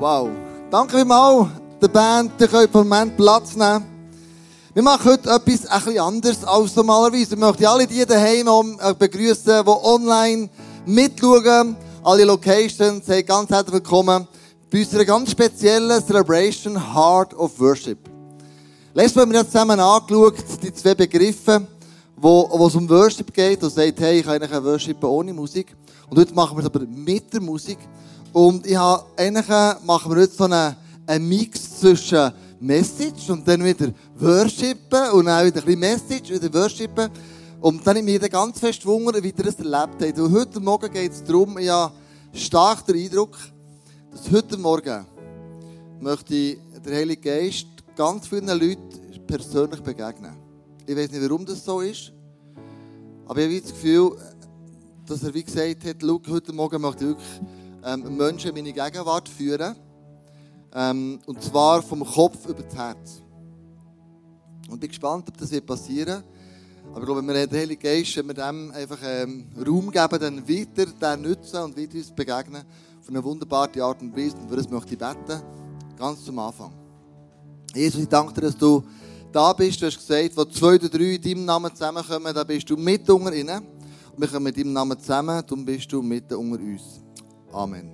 Wow. Danke vielmals der Band, ihr könnt einen Moment Platz nehmen. Wir machen heute etwas ein bisschen anderes als normalerweise. Ich möchte alle die daheim äh, begrüßen, die online mitschauen. Alle Locations, hey, ganz herzlich willkommen bei unserer ganz speziellen Celebration Heart of Worship. Letztes Mal haben wir zusammen angeschaut, die zwei Begriffe, wo, wo es um Worship geht und sagt, hey, ich kann eigentlich Worship ohne Musik. Und heute machen wir es aber mit der Musik. Und ich habe, eigentlich machen wir heute so einen, einen Mix zwischen Message und dann wieder Worshipen und dann wieder ein bisschen Message, wieder Worshipen. Und dann habe ich mich ganz fest gewundert, wie ihr das erlebt habt. Und heute Morgen geht es darum, ich habe stark den Eindruck, dass heute Morgen möchte der Heilige Geist ganz vielen Leuten persönlich begegnen. Ich weiß nicht, warum das so ist, aber ich habe das Gefühl, dass er wie gesagt hat, schau, heute Morgen möchte ich wirklich ähm, Menschen in meine Gegenwart führen. Ähm, und zwar vom Kopf über das Herz. Und ich bin gespannt, ob das wird passieren Aber ich glaube, wenn wir den Heiligen Geist, wenn wir dem einfach ähm, Raum geben, dann weiter den nutzen und weiter uns begegnen. Auf eine wunderbare Art und Weise. Und für das möchte ich beten. Ganz zum Anfang. Jesus, ich danke dir, dass du da bist. Du hast gesagt, wo zwei oder drei in deinem Namen zusammenkommen, da bist du mit unter ihnen. Und wir kommen mit deinem Namen zusammen, darum bist du mitten unter uns. Amen.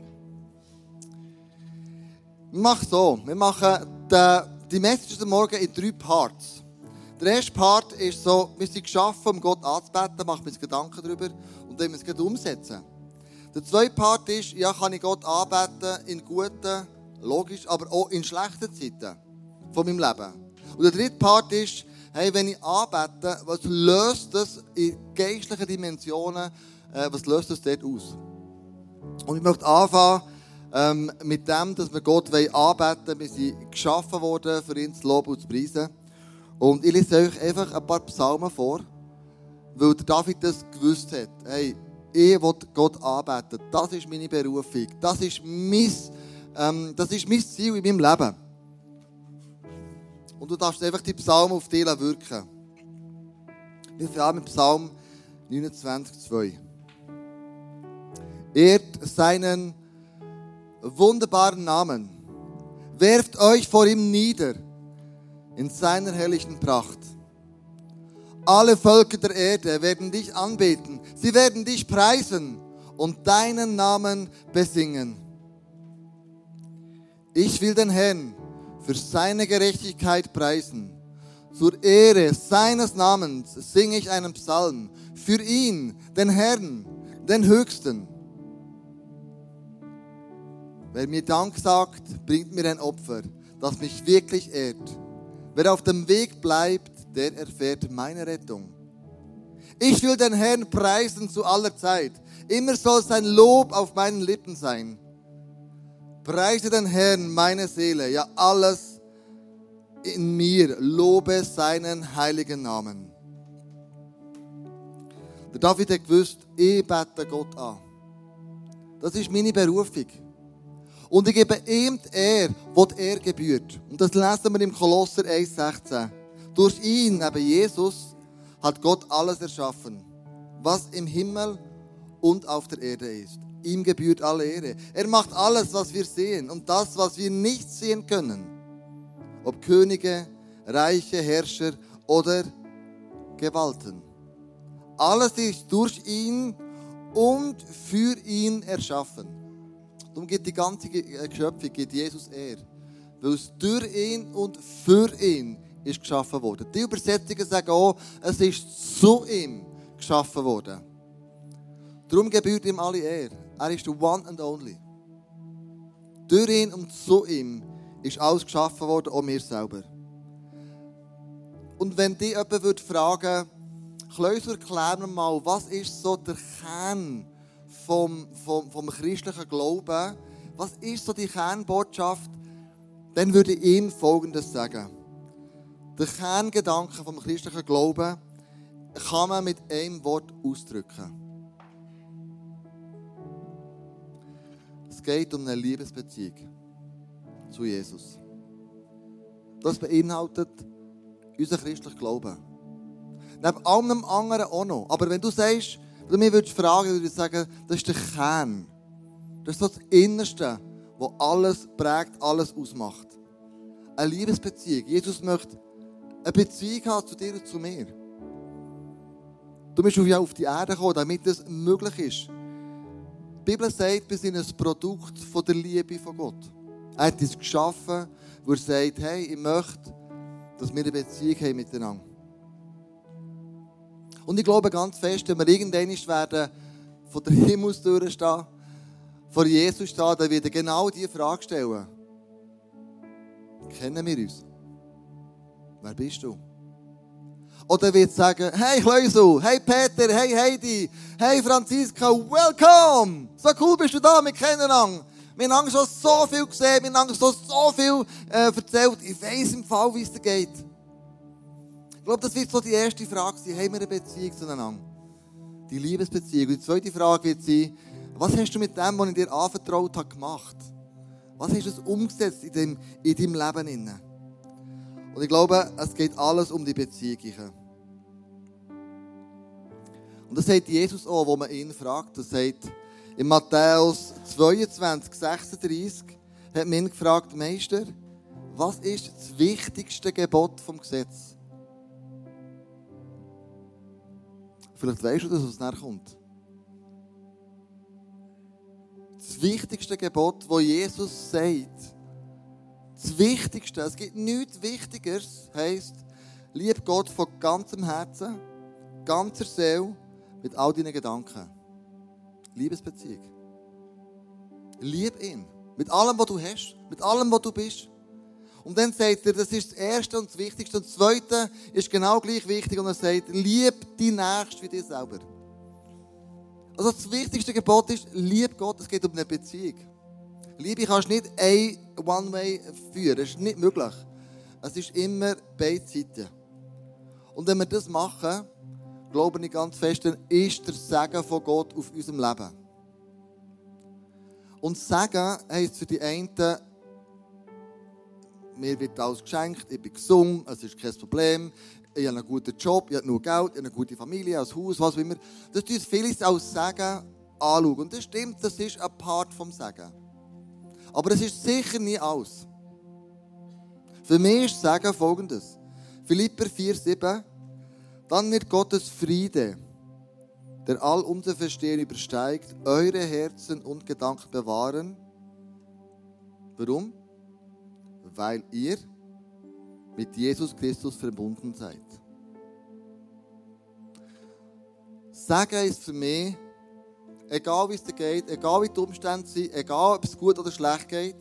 Wir machen so, wir machen die, die Message am Morgen in drei Parts. Der erste Part ist so, wir sind geschaffen, um Gott anzubeten, machen wir uns Gedanken darüber und dann müssen wir es umsetzen. Der zweite Part ist, ja, kann ich Gott anbeten in guten, logisch, aber auch in schlechten Zeiten von meinem Leben. Und der dritte Part ist, hey, wenn ich anbete, was löst das in geistlichen Dimensionen, äh, was löst das dort aus? Und ich möchte anfangen ähm, mit dem, dass wir Gott anbeten wollen. Wir sind geschaffen worden, für ihn zu loben und zu preisen. Und ich lese euch einfach ein paar Psalmen vor, weil der David das gewusst hat. Hey, ich will Gott anbeten. Das ist meine Berufung. Das ist mein, ähm, das ist mein Ziel in meinem Leben. Und du darfst einfach die Psalmen auf dich wirken. Wir fangen mit Psalm 29, 2. Ehrt seinen wunderbaren Namen. Werft euch vor ihm nieder in seiner herrlichen Pracht. Alle Völker der Erde werden dich anbeten. Sie werden dich preisen und deinen Namen besingen. Ich will den Herrn für seine Gerechtigkeit preisen. Zur Ehre seines Namens singe ich einen Psalm. Für ihn, den Herrn, den Höchsten. Wer mir Dank sagt, bringt mir ein Opfer, das mich wirklich ehrt. Wer auf dem Weg bleibt, der erfährt meine Rettung. Ich will den Herrn preisen zu aller Zeit. Immer soll sein Lob auf meinen Lippen sein. Preise den Herrn, meine Seele, ja alles in mir, lobe seinen heiligen Namen. Der David hat gewusst, ich bete Gott an. Das ist meine Berufung. Und ich gebe ihm die Ehre, die er gebührt. Und das lesen wir im Kolosser 1,16. Durch ihn, eben Jesus, hat Gott alles erschaffen, was im Himmel und auf der Erde ist. Ihm gebührt alle Ehre. Er macht alles, was wir sehen und das, was wir nicht sehen können. Ob Könige, Reiche, Herrscher oder Gewalten. Alles ist durch ihn und für ihn erschaffen. Darum gibt die ganze Geschöpfung gibt Jesus Ehre. Weil es durch ihn und für ihn ist geschaffen worden. Die Übersetzungen sagen auch, es ist zu ihm geschaffen worden. Darum gebührt ihm alle Ehre. Er ist der One and Only. Durch ihn und zu ihm ist alles geschaffen worden, auch mir selber. Und wenn dich jemand fragen würde, Klöser, erklär mir mal, was ist so der Kern vom, vom, vom christlichen Glauben, was ist so die Kernbotschaft, dann würde ich ihm Folgendes sagen. Der Kerngedanke vom christlichen Glauben kann man mit einem Wort ausdrücken. Es geht um eine Liebesbeziehung zu Jesus. Das beinhaltet unser christlicher Glauben. Neben allem anderen auch noch. Aber wenn du sagst, du mich würdest fragen, würde ich sagen, das ist der Kern. Das ist so das Innerste, wo alles prägt, alles ausmacht. Eine Liebesbeziehung. Jesus möchte eine Beziehung haben zu dir und zu mir. Du bist auf die Erde gekommen, damit das möglich ist. Die Bibel sagt, wir sind ein Produkt von der Liebe von Gott. Er hat uns geschaffen, wo er sagt, hey, ich möchte, dass wir eine Beziehung haben miteinander. Und ich glaube ganz fest, wenn wir irgendwann werden von der Himmelstür stehen, vor Jesus stehen, dann wird er genau diese Frage stellen. Kennen wir uns? Wer bist du? Oder wird sagen, hey Kleusel, hey Peter, hey Heidi, hey Franziska, welcome! So cool bist du da, wir kennen uns. Wir haben schon so viel gesehen, wir haben schon so viel äh, erzählt. Ich weiss im Fall, wie es dir geht. Ich glaube, das wird so die erste Frage sein. Haben wir eine Beziehung zueinander? Die Liebesbeziehung. Und die zweite Frage wird sein, was hast du mit dem, was ich dir anvertraut habe, gemacht? Was hast du umgesetzt in, dem, in deinem Leben? Und ich glaube, es geht alles um die Beziehung. Und das sagt Jesus auch, wo man ihn fragt. Er sagt, in Matthäus 22, 36 hat man ihn gefragt, Meister, was ist das wichtigste Gebot vom Gesetz? Vielleicht weißt du, dass es nachher kommt. Das wichtigste Gebot, wo Jesus sagt, das Wichtigste, es gibt nichts Wichtigeres, heisst, lieb Gott von ganzem Herzen, ganzer Seele, mit all deinen Gedanken. Liebesbeziehung. Lieb ihn. Mit allem, was du hast. Mit allem, was du bist. Und dann sagt er, das ist das Erste und das Wichtigste. Und das Zweite ist genau gleich wichtig. Und er sagt, lieb die Nächste wie dich selber. Also das wichtigste Gebot ist, lieb Gott. Es geht um eine Beziehung. Liebe kannst du nicht ein One-Way führen. Das ist nicht möglich. Es ist immer beide Seiten. Und wenn wir das machen, glaube ich ganz fest, dann ist der Segen von Gott auf unserem Leben. Und Segen heisst für die einen, mir wird alles geschenkt, ich bin gesund, es ist kein Problem, ich habe einen guten Job, ich habe nur Geld, ich habe eine gute Familie, ein Haus, was auch immer. Das tut vieles als Segen anschauen. Und das stimmt, das ist ein Part vom Segen. Aber es ist sicher nie alles. Für mich ist Segen folgendes. Philipper 4,7 dann wird Gottes Friede, der all unser Verstehen übersteigt, eure Herzen und Gedanken bewahren. Warum? Weil ihr mit Jesus Christus verbunden seid. Sagen ist für mich, egal wie es dir geht, egal wie die Umstände sind, egal ob es gut oder schlecht geht,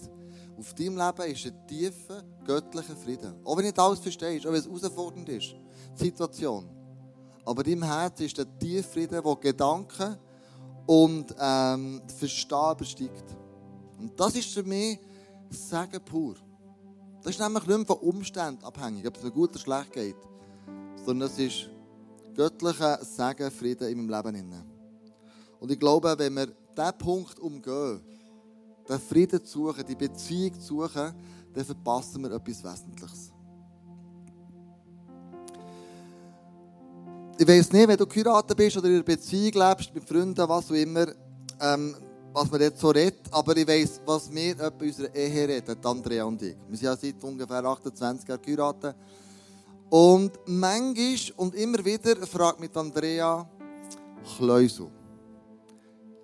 auf deinem Leben ist ein tiefer, göttlicher Frieden. Auch wenn du nicht alles verstehst, auch wenn es herausfordernd ist, die Situation. Aber im Herzen ist der Tieffrieden, der Gedanken und ähm, Verstehen übersteigt. Und das ist für mich Segen pur. Das ist nämlich nicht mehr von Umständen abhängig, ob es mir gut oder schlecht geht. Sondern es ist göttlicher Segen, Frieden in meinem Leben. Und ich glaube, wenn wir diesen Punkt umgehen, den Frieden zu suchen, die Beziehung zu suchen, dann verpassen wir etwas Wesentliches. ich weiß nicht, wenn du geheiratet bist oder in einer Beziehung lebst, mit Freunden, was auch immer, ähm, was man jetzt so redet, aber ich weiß, was wir bei unserer Ehe reden, Andrea und ich. Wir sind ja seit ungefähr 28 Jahren geheiratet. Und manchmal und immer wieder fragt mich Andrea, Kleusel,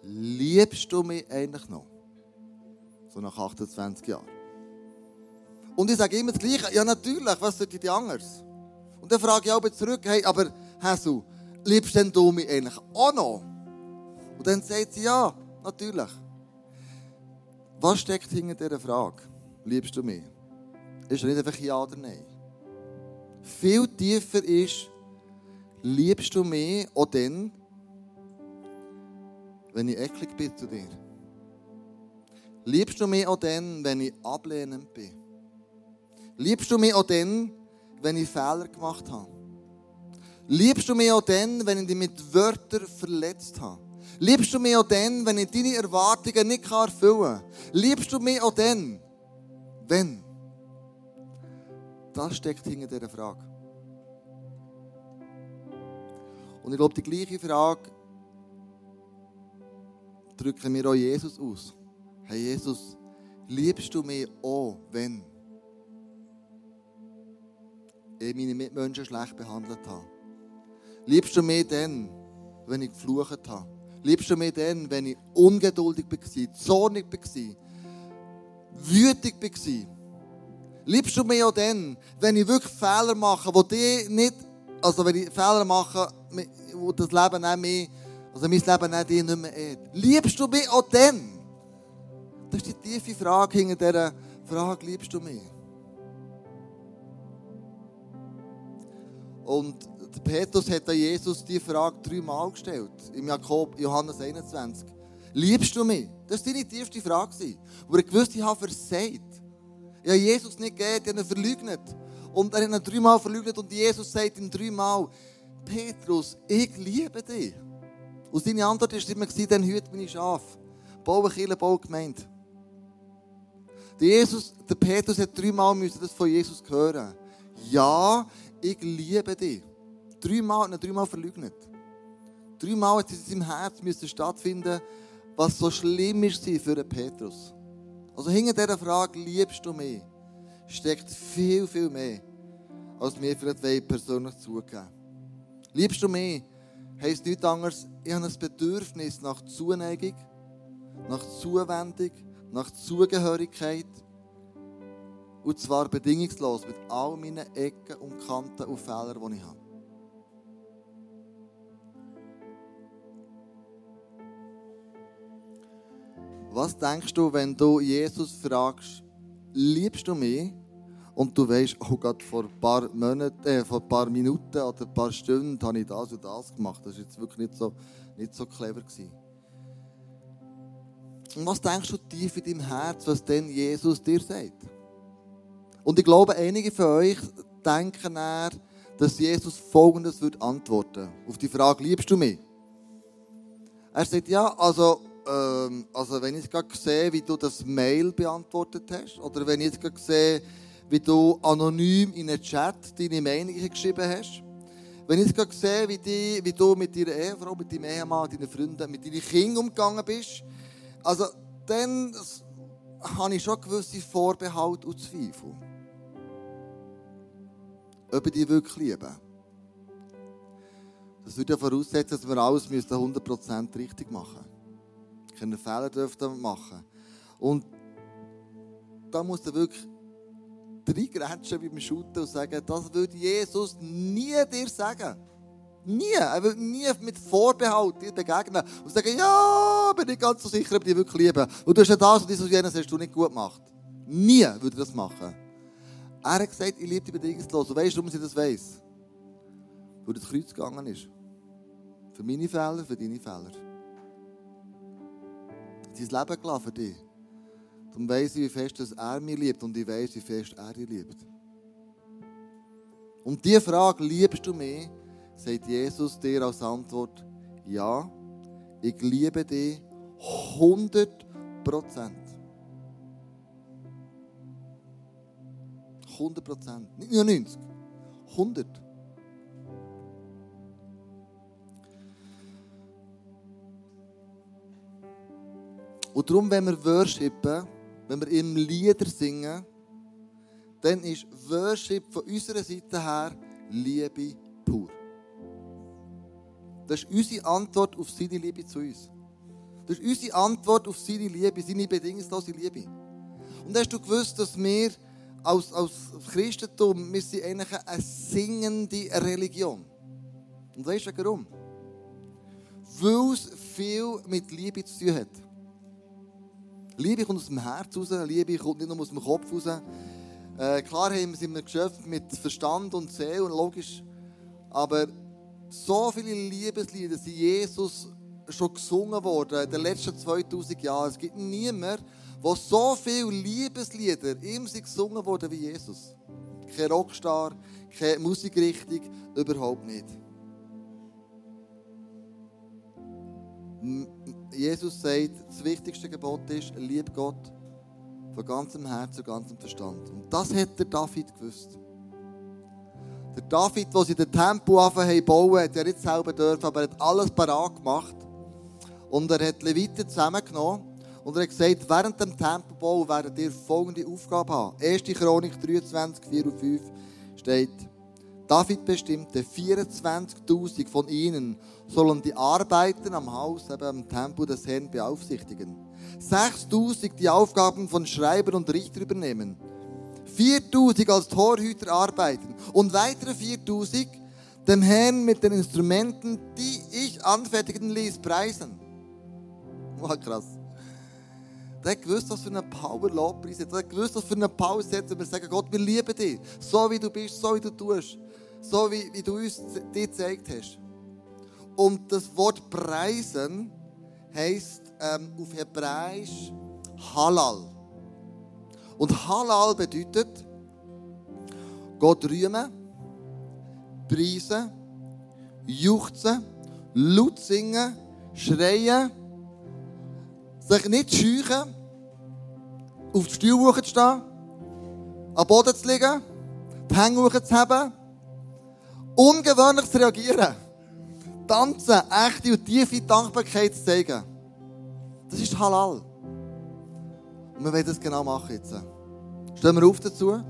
liebst du mich eigentlich noch? So nach 28 Jahren. Und ich sage immer das Gleiche, ja natürlich, was sollte ich anders? Und dann frage ich auch zurück, hey, aber Hasu, liebst denn du mich eigentlich auch noch? Und dann sagt sie, ja, natürlich. Was steckt hinter dieser Frage? Liebst du mich? Ist nicht einfach ja oder nein. Viel tiefer ist, liebst du mich auch dann, wenn ich eklig bin zu dir? Liebst du mich auch dann, wenn ich ablehnend bin? Liebst du mich auch dann, wenn ich Fehler gemacht habe? Liebst du mich auch dann, wenn ich dich mit Wörtern verletzt habe? Liebst du mich auch dann, wenn ich deine Erwartungen nicht erfüllen kann? Liebst du mich auch dann, wenn? Das steckt hinter dieser Frage. Und ich glaube, die gleiche Frage drücken wir auch Jesus aus. Hey Jesus, liebst du mich auch, wenn ich meine Mitmenschen schlecht behandelt habe? Liebst du mich dann, wenn ich geflucht habe? Liebst du mich dann, wenn ich ungeduldig war, zornig war, wütig war? Liebst du mich auch dann, wenn ich wirklich Fehler mache, wo die nicht, also wenn ich Fehler mache, wo das Leben nicht mehr, also mein Leben nicht dich nicht mehr ehrt? Liebst du mich auch dann? Das ist die tiefe Frage hinter dieser Frage, liebst du mich? Und Petrus hat Jesus die Frage dreimal gestellt. Im Jakob, Johannes 21. Liebst du mich? Das war deine tiefste Frage. Wo er gewusst ich habe versagt. Ich habe Jesus nicht gegeben, ich habe ihn verleugnet. Und er hat ihn dreimal verleugnet und Jesus sagt ihm dreimal, Petrus, ich liebe dich. Und seine Antwort war immer, dann hüte meine Schafe. Baue Kirche, baue Gemeinde. Der, Jesus, der Petrus hat dreimal das von Jesus hören. Ja, ich liebe dich. Dreimal hat er dreimal verleugnet. Dreimal hat es in seinem Herz müssen stattfinden, was so schlimm ist für den Petrus. Also hinter dieser Frage, liebst du mich, steckt viel, viel mehr, als wir vielleicht persönlich zugeben Liebst du mich, heisst nichts anderes, ich habe ein Bedürfnis nach Zuneigung, nach Zuwendung, nach Zugehörigkeit. Und zwar bedingungslos mit all meinen Ecken und Kanten und Fehlern, die ich habe. Was denkst du, wenn du Jesus fragst, liebst du mich? Und du weißt, oh Gott, vor ein paar Monaten, äh, vor ein paar Minuten oder ein paar Stunden habe ich das und das gemacht. Das war jetzt wirklich nicht so, nicht so clever. Gewesen. Und was denkst du tief in deinem Herz, was denn Jesus dir sagt? Und ich glaube, einige von euch denken eher, dass Jesus Folgendes wird antworten auf die Frage, liebst du mich? Er sagt, ja, also ähm, also wenn ich gerade sehe, wie du das Mail beantwortet hast, oder wenn ich jetzt gerade sehe, wie du anonym in einen Chat deine Meinung geschrieben hast, wenn ich jetzt gerade sehe, wie, die, wie du mit deiner Ehefrau, mit deinem Ehemann, deinen Freunden, mit deinen Kindern umgegangen bist, also dann habe ich schon gewisse Vorbehalte und Zweifel. Ob ich dich wirklich liebe. Das würde ja voraussetzen, dass wir alles 100% richtig machen müssen keine Fehler dürfen machen. Und da muss er wirklich reingrätschen beim Shooten und sagen, das würde Jesus nie dir sagen. Nie. Er würde nie mit Vorbehalt dir begegnen und sagen, ja, bin ich ganz so sicher, ob ich dich wirklich liebe. Und du hast ja das und das und jenes hast du nicht gut gemacht. Nie würde er das machen. Er hat gesagt, ich liebe dich bedingungslos. Und weißt du, warum sie das weiss? Weil das Kreuz gegangen ist. Für meine Fehler, für deine Fehler sein Leben gelassen für dich. Dann weiss ich, wie fest er mich liebt und ich weiss, wie fest er dich liebt. Und diese Frage, liebst du mich, sagt Jesus dir als Antwort, ja, ich liebe dich 100 Prozent. 100 Prozent. Nicht nur 90. 100. Und darum, wenn wir worshipen, wenn wir im Lieder singen, dann ist Worship von unserer Seite her Liebe pur. Das ist unsere Antwort auf seine Liebe zu uns. Das ist unsere Antwort auf seine Liebe, seine bedingungslose Liebe. Und hast du gewusst, dass wir als, als Christentum, wir sind eigentlich eine singende Religion. Und weißt du warum? Weil es viel mit Liebe zu tun hat. Liebe kommt aus dem Herz raus, Liebe kommt nicht nur aus dem Kopf raus. Äh, klar sind wir geschöpft mit Verstand und Seele und logisch, aber so viele Liebeslieder sind Jesus schon gesungen worden in den letzten 2000 Jahren. Es gibt niemanden, wo so viele Liebeslieder ihm gesungen worden wie Jesus. Kein Rockstar, keine Musikrichtung, überhaupt nicht. Jesus sagt, das wichtigste Gebot ist, lieb Gott von ganzem Herzen und ganzem Verstand. Und das hat der David gewusst. Der David, der sie den Tempel anfangen bauen, hat ja nicht selber dürfen, aber er hat alles parat gemacht. Und er hat Leviten zusammengenommen Und er hat gesagt, während dem Tempelbau werdet ihr folgende Aufgabe haben. 1. Chronik 23, 4 und 5 steht, David bestimmte 24.000 von ihnen sollen die Arbeiten am Haus, eben am Tempel des Herrn beaufsichtigen. 6.000 die Aufgaben von Schreiber und Richter übernehmen. 4.000 als Torhüter arbeiten und weitere 4.000 dem Herrn mit den Instrumenten, die ich anfertigen ließ, preisen. Wow, krass. Der gewusst, was für eine Power Lobpreis hat. Der gewusst, was für eine Power setzt, wenn wir sagen, Gott, wir lieben dich. So wie du bist, so wie du tust. So wie, wie du uns dir gezeigt hast. Und das Wort preisen heisst ähm, auf Hebräisch Halal. Und Halal bedeutet Gott rühmen, preisen, juchzen, laut singen, schreien, sich nicht scheuchen, auf die Stuhl zu stehen, am Boden zu liegen, die Hänge zu haben, ungewöhnlich zu reagieren, tanzen, echte und tiefe Dankbarkeit zu zeigen. Das ist halal. Und wir wollen das genau machen jetzt. Stehen wir auf dazu.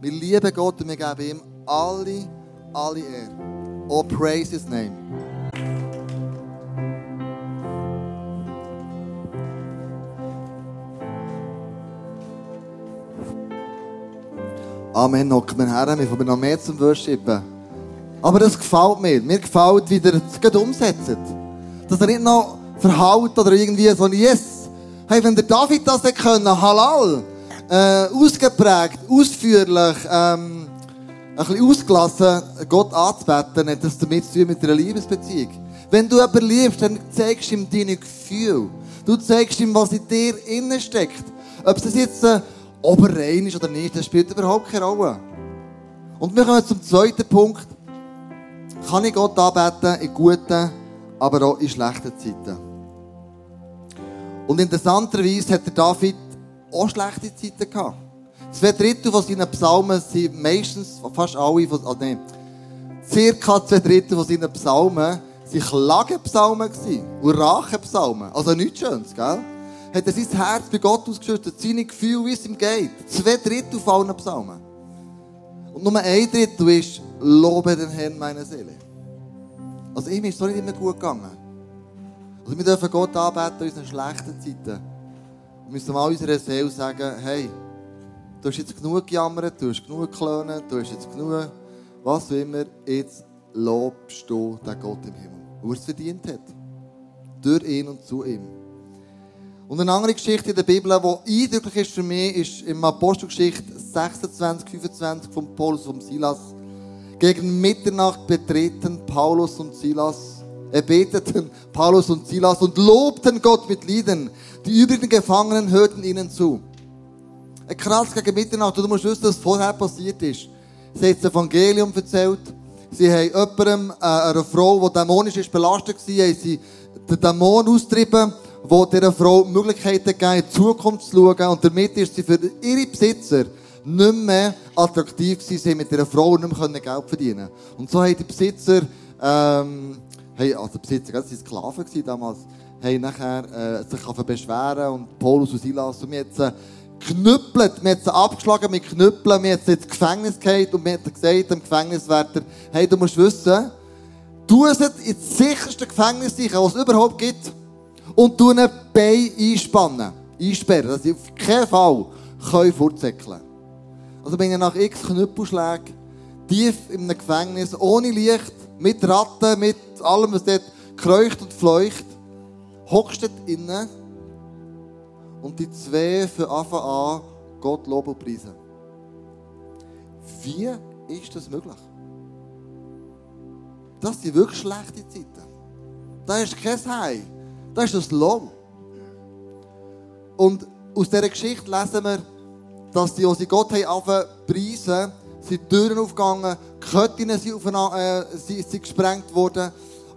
Wir lieben Gott und wir geben ihm alle, alle Ehre. Oh, praise his name. Amen, hocken wir her, wir kommen noch mehr zum Worshipen. Aber das gefällt mir. Mir gefällt, wie ihr es umsetzt. Dass er nicht noch verhaut oder irgendwie so ein Yes. Hey, wenn der David das hätte können, halal, äh, ausgeprägt, ausführlich, ähm, ein bisschen ausgelassen, Gott anzubeten, hat das damit zu tun mit einer Liebesbeziehung. Wenn du jemanden liebst, dann zeigst du ihm deine Gefühle. Du zeigst ihm, was in dir innen steckt. Ob es jetzt äh, oberrein ist oder nicht, das spielt überhaupt keine Rolle. Und wir kommen zum zweiten Punkt. Kann ich Gott anbeten in guten, aber auch in schlechten Zeiten? Und interessanterweise hat der David auch schlechte Zeiten gehabt. Zwei Drittel von seinen Psalmen sind meistens, fast alle, von, also nein, circa zwei Drittel von seinen Psalmen sind Klagenpsalmen gewesen und Rachenpsalmen. Also nichts Schönes, gell? Hat er sein Herz bei Gott ausgeschüttet, seine Gefühle, wie es ihm geht. Zwei Drittel von allen Psalmen. Und nur ein Drittel ist, lobe den Herrn meine Seele. Also ihm ist es nicht immer gut gegangen. Also wir dürfen Gott anbeten in unseren schlechten Zeiten. Wir müssen mal unserer Seele sagen, hey, du hast jetzt genug gejammert, du hast genug geklönt, du hast jetzt genug, was auch immer, jetzt lobst du den Gott im Himmel, der es verdient hat. Durch ihn und zu ihm. Und eine andere Geschichte in der Bibel, die eindrücklich ist für mich, ist im Apostelgeschichte 26, 25 von Paulus und Silas. Gegen Mitternacht betreten Paulus und Silas, er beteten Paulus und Silas und lobten Gott mit Liedern. Die übrigen Gefangenen hörten ihnen zu. Ein krass gegen Mitternacht, du musst wissen, was vorher passiert ist. Sie haben das Evangelium erzählt. Sie haben jemandem, äh, einer Frau, die dämonisch ist, belastet war, haben sie den Dämon austrieben, wo dieser Frau Möglichkeiten gegeben, in die Zukunft zu schauen. Und damit ist sie für ihre Besitzer nicht mehr attraktiv haben mit dieser Frau nicht mehr Geld verdienen. Und so haben die Besitzer, ähm, hey, also Besitzer, das waren Sklaven damals, haben nachher äh, sich beschweren und Paulus und Silas und jetzt äh, knüppelt, wir haben sie abgeschlagen mit Knüppeln, wir haben sie ins Gefängnis gehalten und wir haben gesagt dem Gefängniswärter, hey, du musst wissen, tu es ins sicherste Gefängnis sicher, was es überhaupt gibt und tu ein Bein einspannen, einsperren, dass sie auf keinen Fall können Also bin ich nach x Knüppelschlägen tief in einem Gefängnis, ohne Licht, mit Ratten, mit allem, was dort kreucht und fleucht, hockst dort innen und die zwei von Anfang an Gott loben und preisen. Wie ist das möglich? Das sind wirklich schlechte Zeiten. Da ist kein Heim. Da ist das Lob. Und aus dieser Geschichte lesen wir, dass die, als sie Gott haben preisen, sind Türen aufgegangen, Köttinnen sind, äh, sind, sind gesprengt worden.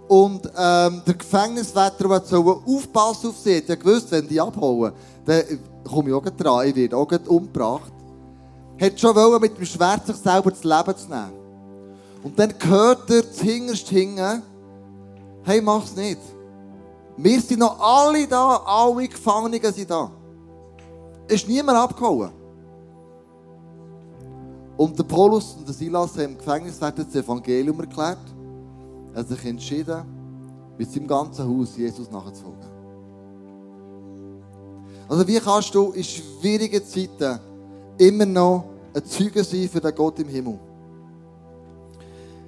Und ähm, der Gefängniswärter, der aufpassen auf sie, hat ja gewusst, wenn die abhauen, dann komme ich auch dran, ich werde auch umgebracht. Hat schon wollen, mit dem Schwert sich selber das Leben zu nehmen. Und dann hört er hinterst hingen, hey, mach's nicht. Wir sind noch alle da, alle Gefangenen sind da. Ist niemand abgehauen. Und der Paulus und der Silas haben im Gefängnis das Evangelium erklärt. Er hat sich entschieden, mit seinem ganzen Haus Jesus nachzufolgen. Also wie kannst du in schwierigen Zeiten immer noch ein Zeuge sein für den Gott im Himmel?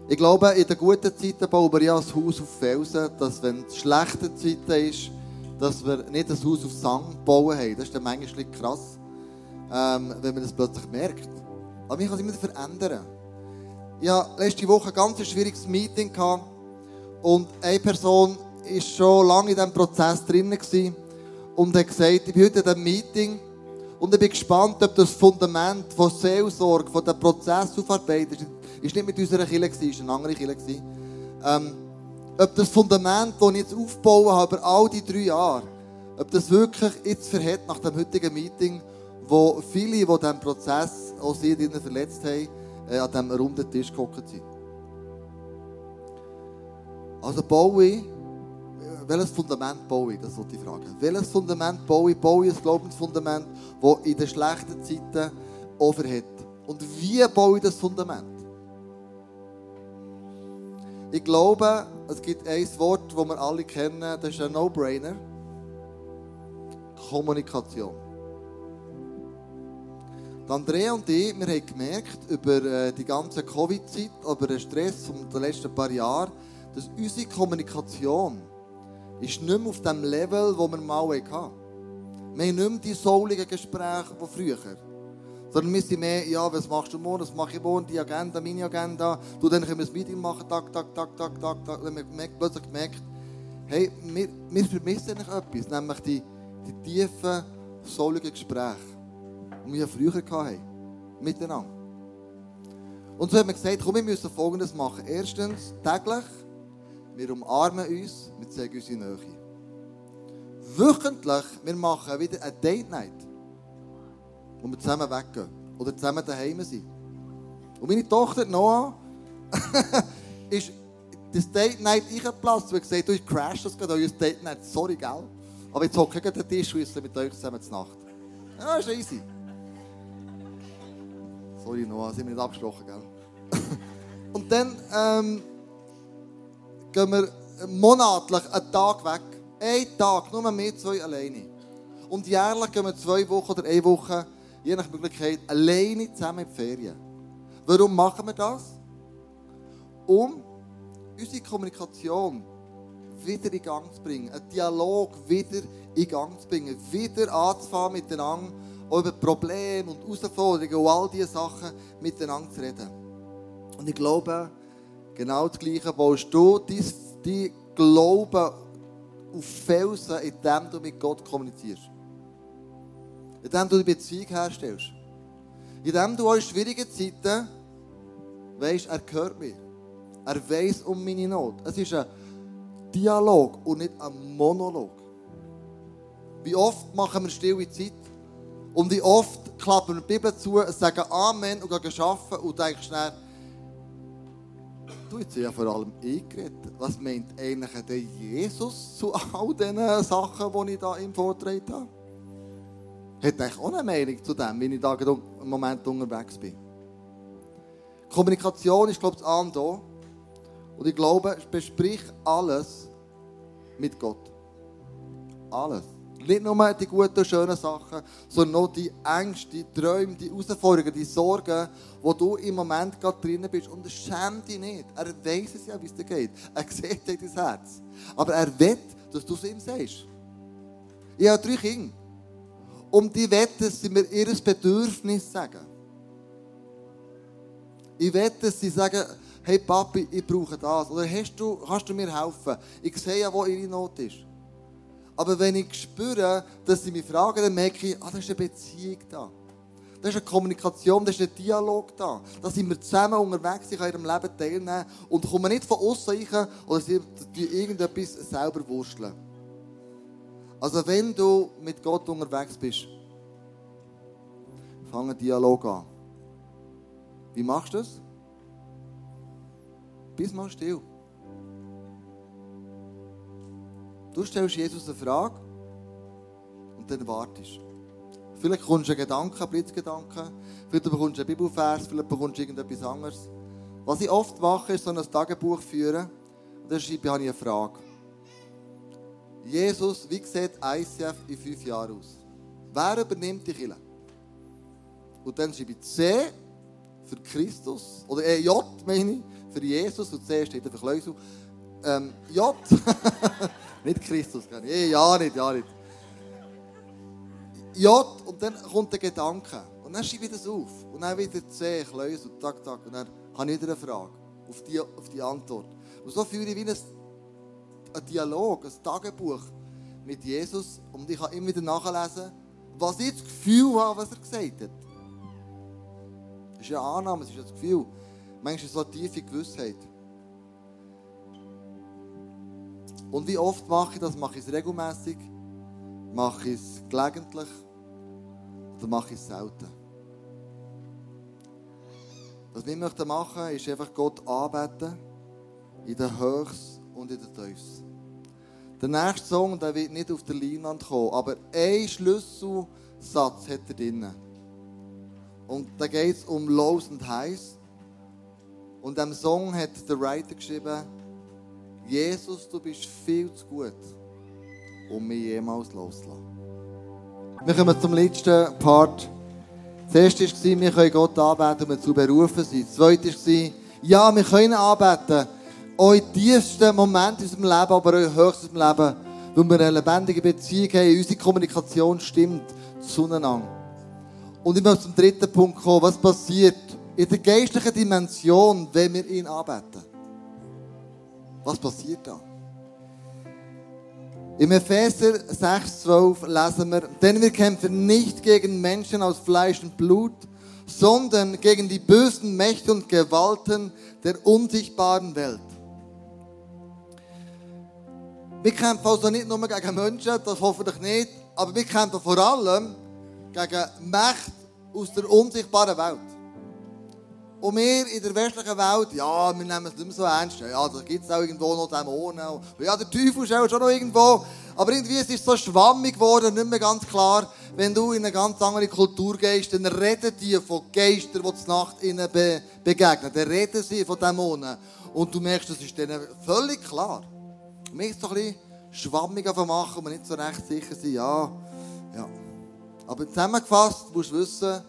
Ich glaube, in den guten Zeiten bauen wir ja ein Haus auf Felsen, dass wenn es schlechte Zeiten ist, dass wir nicht ein Haus auf Sand bauen haben. Das ist dann manchmal krass, ähm, wenn man das plötzlich merkt. Aber mich kann es immer verändern. Ich hatte letzte Woche ein ganz schwieriges Meeting und eine Person war schon lange in diesem Prozess drin und hat gesagt, ich bin heute in diesem Meeting und ich bin gespannt, ob das Fundament von Seelsorge, von dem Prozess aufarbeitet ist nicht mit unserer Kirche, ist eine andere Kirche. Ähm, ob das Fundament, das ich jetzt aufbauen habe, über all die drei Jahre, ob das wirklich jetzt verhält nach dem heutigen Meeting, wo viele, die diesen Prozess, auch sie, die ihn verletzt haben, äh, an diesem runden Tisch gehockt sind. Also baue ich, welches Fundament baue ich, das wollte ich fragen. Welches Fundament baue ich? Baue ich ein Glaubensfundament, das in den schlechten Zeiten auch verhält. Und wie baue ich das Fundament? Ich glaube, es gibt ein Wort, das wir alle kennen, das ist ein No-Brainer. Kommunikation. Andrea und ich, wir haben gemerkt, über äh, die ganze Covid-Zeit, über den Stress von den letzten paar Jahren, dass unsere Kommunikation ist nicht mehr auf dem Level, wo wir mal hatten. Wir haben nicht mehr die souligen Gespräche, wie früher. Sondern wir sind mehr, ja, was machst du morgen, was mache ich morgen, die Agenda, meine Agenda. Du, dann können wir ein Meeting machen, tak, tak, tak, tak, tak, tak. Wir haben plötzlich gemerkt, hey, wir, wir vermissen etwas, nämlich die, die tiefen, soligen Gespräche, wir früher hatten, miteinander. Und so haben wir gesagt, komm, wir müssen Folgendes machen. Erstens, täglich, wir umarmen uns, wir zeigen unsere Nähe. Wöchentlich, wir machen wieder eine Date Night wo wir zusammen weggehen. Oder zusammen daheim sind. Und meine Tochter Noah ist das Date Night eingeplatzt, weil gesagt, du crashst das gerade, euer Date Night, sorry, gell? Aber jetzt hocke ich an den Tisch und mit euch zusammen zur Nacht. Ja, ist easy. Sorry Noah, sind wir nicht abgesprochen, gell? und dann ähm, gehen wir monatlich einen Tag weg. Ein Tag, nur wir zwei alleine. Und jährlich gehen wir zwei Wochen oder eine Woche je nach Möglichkeit, alleine zusammen in die Ferien. Warum machen wir das? Um unsere Kommunikation wieder in Gang zu bringen, einen Dialog wieder in Gang zu bringen, wieder anzufangen miteinander, über Probleme und Herausforderungen und all diese Sachen miteinander zu reden. Und ich glaube, genau das Gleiche baust du dein Glauben auf Felsen, indem du mit Gott kommunizierst indem du die Beziehung herstellst. Indem du in schwierigen Zeiten weißt, er gehört mir. Er weiß um meine Not. Es ist ein Dialog und nicht ein Monolog. Wie oft machen wir stille Zeit und wie oft klappen wir die Bibel zu, sagen Amen und gehen arbeiten und denkst schnell, du, jetzt ja vor allem ich. Was meint eigentlich der Jesus zu all diesen Sachen, die ich da im Vortrag habe? hat eigentlich auch eine Meinung zu dem, wenn ich da im Moment unterwegs bin. Kommunikation ist, glaube ich, das A und O. Und ich glaube, besprich alles mit Gott. Alles. Nicht nur die guten, schönen Sachen, sondern auch die Ängste, die Träume, die Herausforderungen, die Sorgen, wo du im Moment gerade drinnen bist. Und schämt dich nicht. Er weiß es ja, wie es dir geht. Er sieht dir dein Herz. Aber er will, dass du es ihm sagst. Ich habe drei Kinder. Und die wette, dass sie mir ihr Bedürfnis sagen. Ich wette, dass sie sagen, hey Papi, ich brauche das. Oder hast du, kannst du mir helfen? Ich sehe ja, wo ihre Not ist. Aber wenn ich spüre, dass sie mich fragen, dann merke ich, ah, da ist eine Beziehung da. Da ist eine Kommunikation, da ist ein Dialog da. Da sind wir zusammen unterwegs, ich kann ihrem Leben teilnehmen und kommen nicht von außen rein oder sie irgendetwas selber wursteln. Also wenn du mit Gott unterwegs bist, fang einen Dialog an. Wie machst du das? Bist mal still. Du stellst Jesus eine Frage und dann wartest. Vielleicht bekommst du einen Gedanken, einen Blitzgedanken, vielleicht bekommst du einen Bibelvers, vielleicht bekommst du irgendetwas anderes. Was ich oft mache, ist so ein Tagebuch führen und dann schreibe ich eine Frage. Jesus, wie sieht ICF in fünf Jahren aus? Wer übernimmt die Kirche? Und dann schreibe ich C für Christus, oder äh, J meine ich, für Jesus, und C steht für Kleusel. Ähm, J, nicht Christus, eh, ja nicht, ja nicht. J, und dann kommt der Gedanke. Und dann schreibe ich das auf. Und dann wieder C, Kleusel, tak, tak. Und dann habe ich wieder eine Frage auf die, auf die Antwort. Und so führe ich wie ein, ein Dialog, ein Tagebuch mit Jesus. Und ich kann immer wieder nachlesen, was ich das Gefühl habe, was er gesagt hat. Das ist eine Annahme, es ist ja das Gefühl. Manchmal ist so eine tiefe Gewissheit. Und wie oft mache ich das? Mache ich es regelmäßig? Mache ich es gelegentlich? Oder mache ich es selten? Was wir möchten machen, ist einfach Gott anbeten. In den Höchst und in den Tiefs. Der nächste Song der wird nicht auf der Leinwand kommen, aber ein Schlüsselsatz hat er drin. Und da geht es um Lows und Highs. Und diesem Song hat der Writer geschrieben, Jesus, du bist viel zu gut, um mich jemals loszulassen. Wir kommen zum letzten Part. Das erste war, wir können Gott anbeten wir zu berufen sind. Das zweite war, ja, wir können anbeten, auch tiefsten Momenten in unserem Leben, aber auch in höchstem Leben, weil wir eine lebendige Beziehung haben, unsere Kommunikation stimmt zueinander. Und ich möchte zum dritten Punkt kommen. Was passiert in der geistlichen Dimension, wenn wir ihn anbeten? Was passiert da? Im Epheser 6,12 lesen wir, denn wir kämpfen nicht gegen Menschen aus Fleisch und Blut, sondern gegen die bösen Mächte und Gewalten der unsichtbaren Welt. Wir kämpfen also nicht nur gegen Menschen, das hoffentlich nicht, aber wir kämpfen vor allem gegen Mächte aus der unsichtbaren Welt. Und wir in der westlichen Welt, ja, wir nehmen es nicht mehr so ernst. Ja, da gibt es auch irgendwo noch Dämonen. Ja, der Teufel ist auch schon noch irgendwo. Aber irgendwie ist es so schwammig geworden, nicht mehr ganz klar. Wenn du in eine ganz andere Kultur gehst, dann reden die von Geistern, die zur Nacht ihnen be begegnen. Dann reden sie von Dämonen. Und du merkst, das ist denen völlig klar. Mir ist so ein bisschen schwammig machen und nicht so recht sicher sind, ja, ja. Aber zusammengefasst musst du wissen,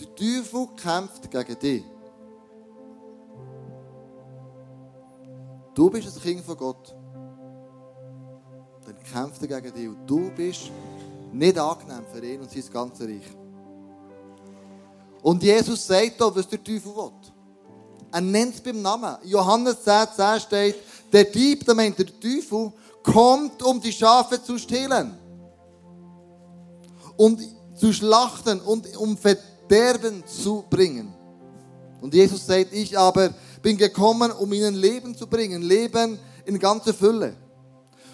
der Teufel kämpft gegen dich. Du bist ein Kind von Gott. Dann kämpft er gegen dich und du bist nicht angenehm für ihn und sein ganzes Reich. Und Jesus sagt da, was der Teufel will. Er nennt es beim Namen. Johannes 10, 10 steht, der Dieb, da meint der Teufel, kommt, um die Schafe zu stehlen und zu schlachten und um Verderben zu bringen. Und Jesus sagt, ich aber bin gekommen, um ihnen Leben zu bringen, Leben in ganzer Fülle.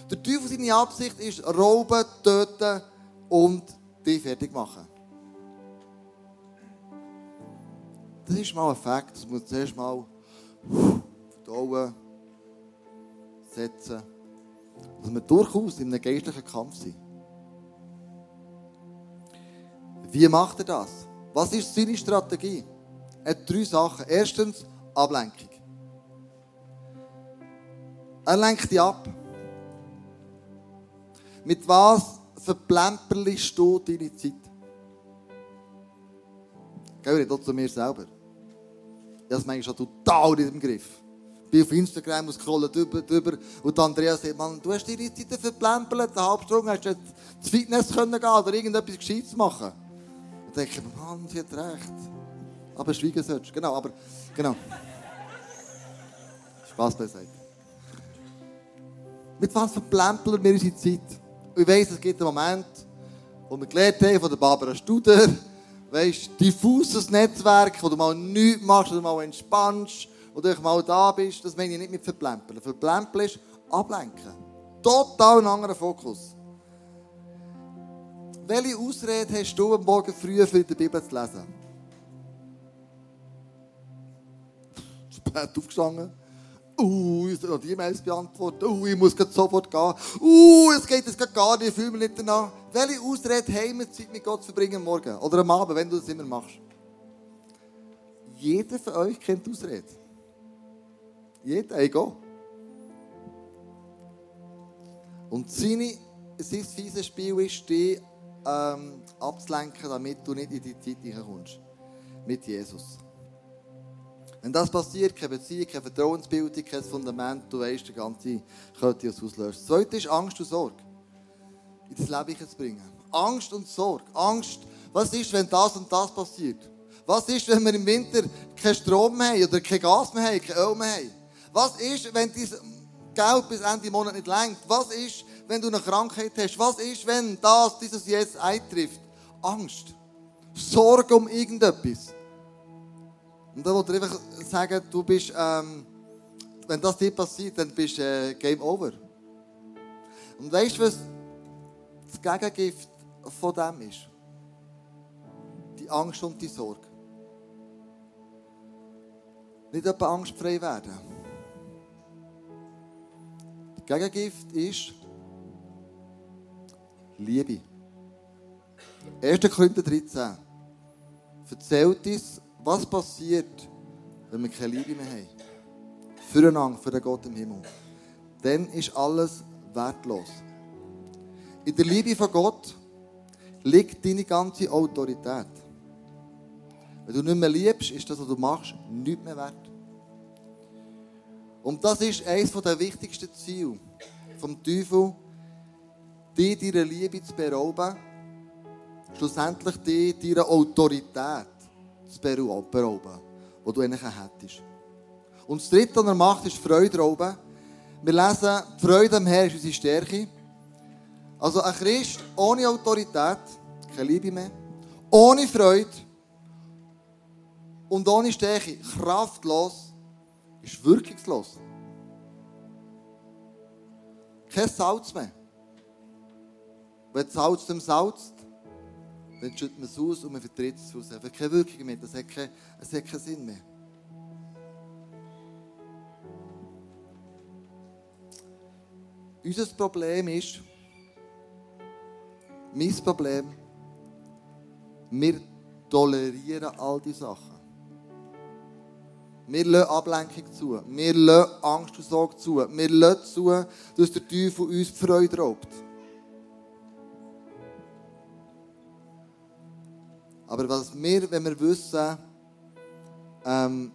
Der Teufel seine Absicht ist rauben, töten und die fertig machen. Das ist mal ein Fakt, das muss zuerst mal verdauen, setzen, dass wir durchaus in einem geistlichen Kampf sind. Wie macht er das? Was ist seine Strategie? Er hat drei Sachen. Erstens Ablenkung. Er lenkt dich ab. Mit was verplemperlichst du deine Zeit? Geh nicht zu mir selber. Ich habe es manchmal schon total in dem Griff. Ich bin auf Instagram scrolle drüber, drüber und Andreas sagt, Mann, du hast deine Zeit verplempert, eine halbe Stunde hast du jetzt ins Fitness können gehen oder irgendetwas Gescheites machen und denke Mann, sie hat recht. Aber schweigen sollst Genau, aber, genau. Spaß beiseite. Mit was verplempeln wir unsere Zeit? Ich weiss, es gibt einen Moment, wo wir gelernt haben von der Barbara Studer, weißt, diffuses Netzwerk, wo du mal nichts machst, wo du mal entspannst, wo du mal da bist, das meine ich nicht mit verplempeln. Verplempeln ist ablenken. Total ein anderer Fokus. Welche Ausrede hast du am Morgen früh für die Bibel zu lesen? Spät aufgestanden, Uh, ich soll die E-Mails beantworten. Uh, ich muss sofort gehen. Uh, es geht jetzt gar nicht, ich fühle mich nicht danach. Welche Ausrede haben wir Zeit mit Gott zu verbringen morgen? Oder am Abend, wenn du das immer machst? Jeder von euch kennt Ausrede. Jeder, go. Und seine, sein fieses Spiel ist, dich ähm, abzulenken, damit du nicht in die Zeit hineinkommst. Mit Jesus. Wenn das passiert, keine Beziehung, keine Vertrauensbildung, kein Fundament, du weißt, der ganze könnte es auslösen. Das Zweite ist Angst und Sorge. In das Leben zu bringen. Angst und Sorge. Angst, was ist, wenn das und das passiert? Was ist, wenn wir im Winter keinen Strom mehr haben oder kein Gas mehr haben, kein Öl mehr haben? Was ist, wenn dein Geld bis Ende Monat nicht lenkt? Was ist, wenn du eine Krankheit hast? Was ist, wenn das, dieses jetzt eintrifft? Angst. Sorge um irgendetwas. Und da wollte ich einfach sagen, du bist, ähm, wenn das dir passiert, dann bist du äh, Game Over. Und weißt du, was das Gegengift von dem ist? Die Angst und die Sorge. Nicht etwa angstfrei werden. Das Gegengift ist Liebe. 1. Korinther 13 erzählt uns, was passiert, wenn wir keine Liebe mehr haben? Füreinander, für den Gott im Himmel. Dann ist alles wertlos. In der Liebe von Gott liegt deine ganze Autorität. Wenn du nicht mehr liebst, ist das, was du machst, nichts mehr wert. Und das ist eines der wichtigsten Ziele vom Teufel, dich deiner Liebe zu berauben, schlussendlich dich deiner Autorität zu berauben, die du eigentlich hättest. Und das Dritte, was er macht, ist Freude rauben. Wir lesen, Freude am Herrn ist unsere Stärke. Also ein Christ ohne Autorität, keine Liebe mehr, ohne Freude und ohne Stärke, kraftlos, ist wirkungslos. Kein Salz mehr. Wenn das Salz dem salzt, dann schüttet man es aus und man vertritt es aus. Es hat keine Wirkung mehr, es hat, keinen, es hat keinen Sinn mehr. Unser Problem ist, mein Problem, wir tolerieren all diese Sachen. Wir lassen Ablenkung zu. Wir lassen Angst und Sorge zu. Wir lassen zu, dass der Teufel uns die Freude raubt. Aber was wir, wenn wir wissen, ähm,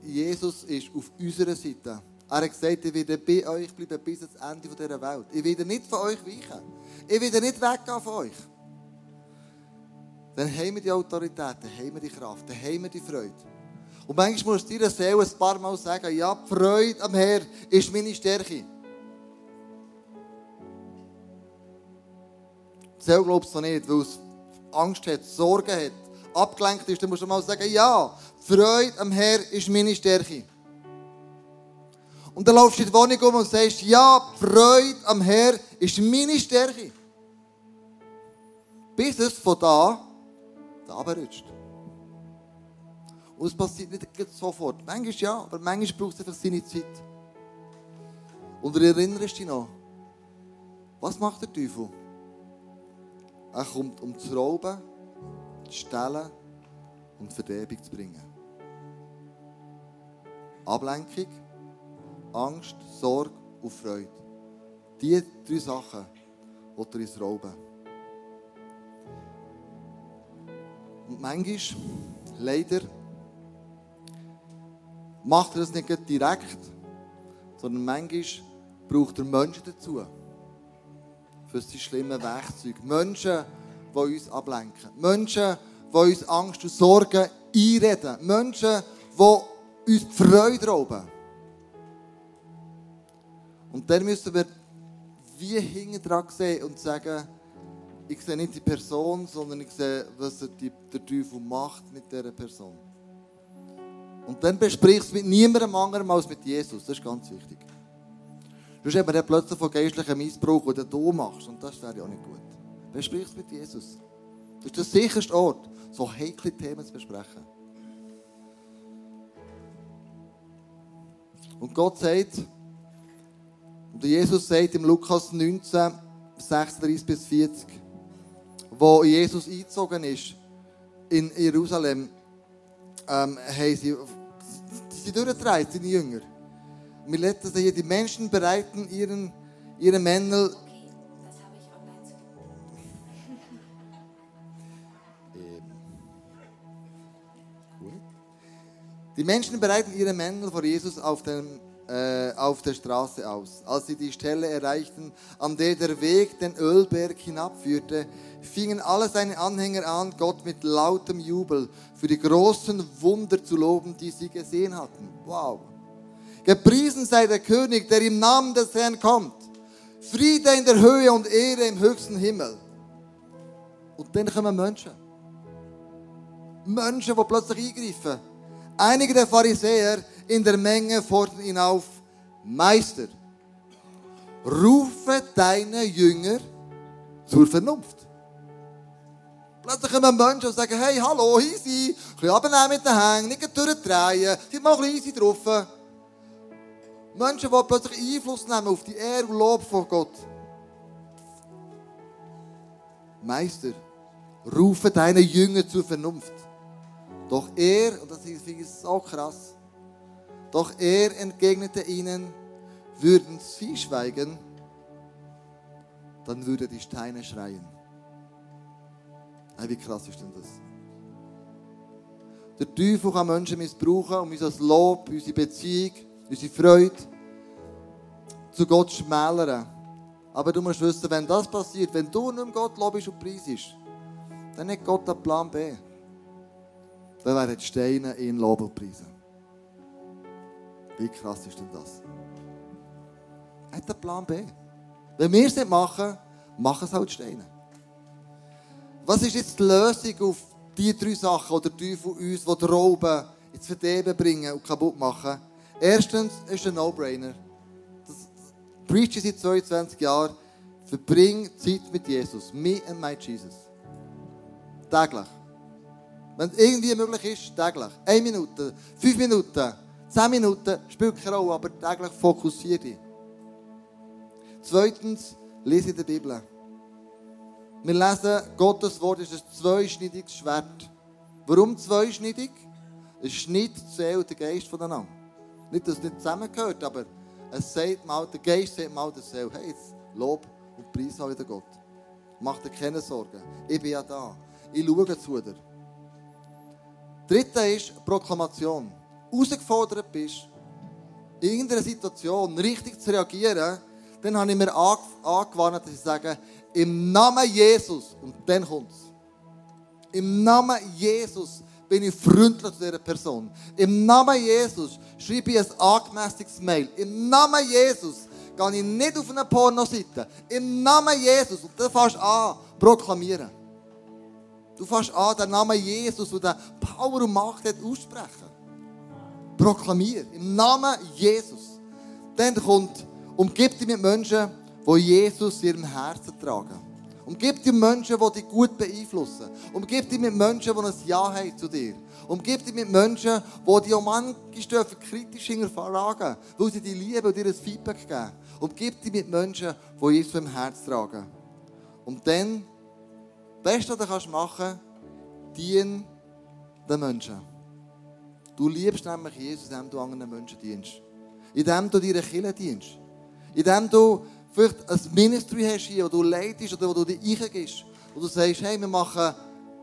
Jesus ist auf unserer Seite. Er hat gesagt, ich werde bei euch bleiben bis ans Ende dieser Welt. Ich werde nicht von euch weichen. Ich werde nicht weggehen von euch. Dann haben wir die Autorität, dann haben wir die Kraft, dann haben wir die Freude. Und manchmal musst du deiner Seele ein paar Mal sagen, ja, die Freude am Herr ist meine Stärke. Die Seele glaubst du nicht, weil es Angst hat, Sorgen hat, abgelenkt ist, dann musst du mal sagen, ja, Freude am Herr ist meine Stärke. Und dann laufst du in die Wohnung um und sagst, ja, Freude am Herr ist meine Stärke. Bis es von da, da runterrutscht. Und es passiert nicht sofort. Manchmal ja, aber manchmal braucht es einfach seine Zeit. Und du erinnerst dich noch, was macht der Teufel? Er kommt, um zu rauben, zu stehlen und Verderbung zu bringen. Ablenkung, Angst, Sorge und Freude. Diese drei Sachen will er uns rauben. Und manchmal, leider, macht er das nicht direkt, sondern manchmal braucht er Menschen dazu für diese schlimmen Werkzeuge. Menschen, die uns ablenken. Menschen, die uns Angst und Sorgen einreden. Menschen, die uns die Freude rauben. Und dann müssen wir wie hinten dran sehen und sagen, ich sehe nicht die Person, sondern ich sehe, was der Teufel macht mit dieser Person. Und dann besprichst du mit niemandem anderem als mit Jesus. Das ist ganz wichtig. Hat man dann plötzlich von geistlichem Missbrauch, den du machst. Und das wäre ja auch nicht gut. Besprich es mit Jesus. Das ist der sicherste Ort, so heikle Themen zu besprechen. Und Gott sagt, und Jesus sagt im Lukas 19, 36 bis 40, wo Jesus eingezogen ist in Jerusalem, ähm, haben sie, sie durchgetragen, seine Jünger. Wir lesen hier, die Menschen bereiten ihren, ihre Männel Okay, online zu Die Menschen bereiten ihre Mäntel vor Jesus auf, dem, äh, auf der Straße aus. Als sie die Stelle erreichten, an der der Weg den Ölberg hinabführte, fingen alle seine Anhänger an, Gott mit lautem Jubel für die großen Wunder zu loben, die sie gesehen hatten. Wow. Gepriesen sei der König, der im Namen des Herrn kommt. Friede in der Höhe und Ehre im höchsten Himmel. Und dann kommen Menschen. Menschen, die plötzlich eingreifen. Einige der Pharisäer in der Menge forderten ihn auf, Meister, rufe deine Jünger zur Vernunft. Plötzlich kommen Menschen und sagen, hey, hallo, easy, ein bisschen runternehmen mit den Hängen, nicht durchdrehen, seid mal ein bisschen easy drauf. Menschen, die plötzlich Einfluss nehmen auf die Ehre und Lob von Gott. Meister, rufe deine Jünger zur Vernunft. Doch er, und das finde ich so krass, doch er entgegnete ihnen, würden sie schweigen, dann würde die Steine schreien. Hey, wie krass ist denn das? Der Teufel kann Menschen missbrauchen, um unser Lob, unsere Beziehung, unsere Freude zu Gott schmälern. Aber du musst wissen, wenn das passiert, wenn du nicht Gott lobst und preisest, dann hat Gott einen Plan B. Dann werden die Steine ihn loben und preisen. Wie krass ist denn das? Er hat einen Plan B. Wenn wir es nicht machen, machen es halt die Steine. Was ist jetzt die Lösung auf die drei Sachen, oder die von uns, die Rauben ins Verderben bringen und kaputt machen? Erstens ist ein No-Brainer. Das preach ich seit 22 Jahren. Verbring Zeit mit Jesus. Me and my Jesus. Täglich. Wenn es irgendwie möglich ist, täglich. Eine Minute, fünf Minuten, zehn Minuten, spielt keine Rolle, aber täglich fokussiere dich. Zweitens, lese in der Bibel. Wir lesen, Gottes Wort ist ein zweischneidiges Schwert. Warum zweischneidig? Die Seele und den Geist voneinander. Nicht, dass es nicht zusammengehört, aber es sagt mal, der Geist sagt mal der Seele, hey, jetzt Lob und Preis mal wieder Gott. Mach dir keine Sorgen. Ich bin ja da. Ich schaue zu dir. Dritte ist Proklamation. Herausgefordert bist, in irgendeiner Situation richtig zu reagieren, dann habe ich mir angewandt, dass ich sage, im Namen Jesus, und dann kommt es. Im Namen Jesus bin ich freundlich zu dieser Person. Im Namen Jesus schreibe ich ein angemäßiges Mail. Im Namen Jesus gehe ich nicht auf eine Pornoseite. Im Namen Jesus. Und dann fängst du an, proklamieren. Du fängst an, den Namen Jesus, der Power und Macht hat, aussprechen. Proklamier. Im Namen Jesus. Dann kommt, umgib dich mit Menschen, die Jesus in ihrem Herzen tragen. Umgib dich mit Menschen, die dich gut beeinflussen. Umgib dich mit Menschen, die ein Ja haben zu dir. Umgib dich mit Menschen, die dich um manchmal kritisch hinterfragen, weil sie dich lieben und dir ein Feedback geben. Umgib dich mit Menschen, die Jesus im Herzen tragen. Und dann, das Beste, was du machen kannst, dien den Menschen. Du liebst nämlich Jesus, indem du anderen Menschen dienst. Indem du deiner Kirche dienst. Indem du vielleicht ein Ministry hast hier, wo du leitest oder wo du dich eingehst. Und du sagst, hey, wir machen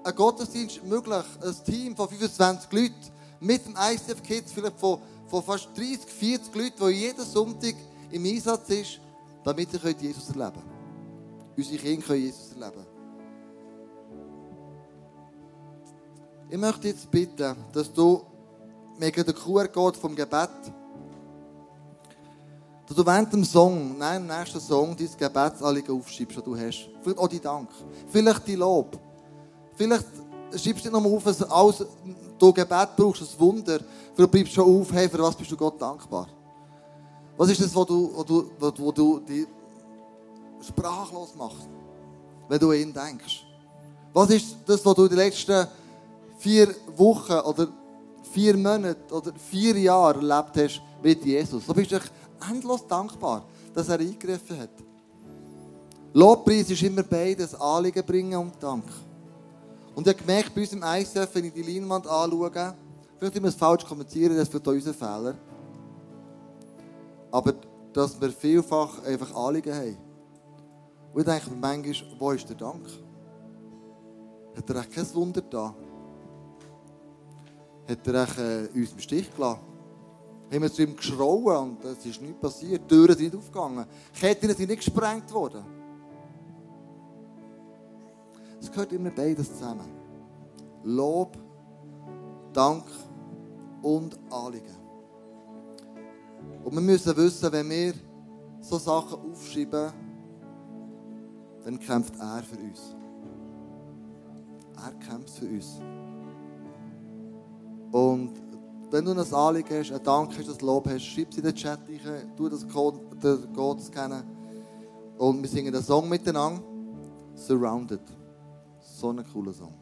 einen Gottesdienst möglich, ein Team von 25 Leuten mit dem ICF Kids, vielleicht von, von fast 30, 40 Leuten, die jeden Sonntag im Einsatz ist, damit ihr Jesus erleben könnt. Unsere Kinder können Jesus erleben. Ich möchte jetzt bitten, dass du mir den QR-Code vom Gebet dass du während dem Song, nein, im nächsten Song, dein Gebetsanliegen aufschreibst, das du hast. Vielleicht auch dein Dank. Vielleicht dein Lob. Vielleicht schreibst du nicht nochmal auf, dass alles, du Gebet brauchst, ein Wunder. Bleibst du schon auf, hey, für was bist du Gott dankbar? Was ist das, wo du, wo du, wo du dich sprachlos machst, wenn du an ihn denkst? Was ist das, was du in den letzten vier Wochen oder vier Monate oder vier Jahre erlebt hast mit Jesus, so bist endlos dankbar, dass er eingegriffen hat. Lobpreis ist immer beides, Anliegen bringen und Dank. Und ich habe gemerkt, bei uns im ISF, wenn ich die Leinwand anschaue, vielleicht immer falsch kommentieren, das wird unser Fehler. Aber dass wir vielfach einfach Anliegen haben. Und ich denke mir manchmal, wo ist der Dank? Hat er echt kein Wunder da? Hat er echt, äh, uns im Stich gelassen? Haben wir zu ihm geschrauen und es ist nichts passiert. Die Türen sind nicht aufgegangen. Ketten sind nicht gesprengt worden. Es gehört immer beides zusammen. Lob, Dank und Anliegen. Und wir müssen wissen, wenn wir so Sachen aufschreiben, dann kämpft er für uns. Er kämpft für uns. Und wenn du ein Anliegen hast, ein Dank hast, ein Lob hast, schreib es in den Chat rein, tu das Code, scannen. Und wir singen den Song miteinander. Surrounded. So ein cooler Song.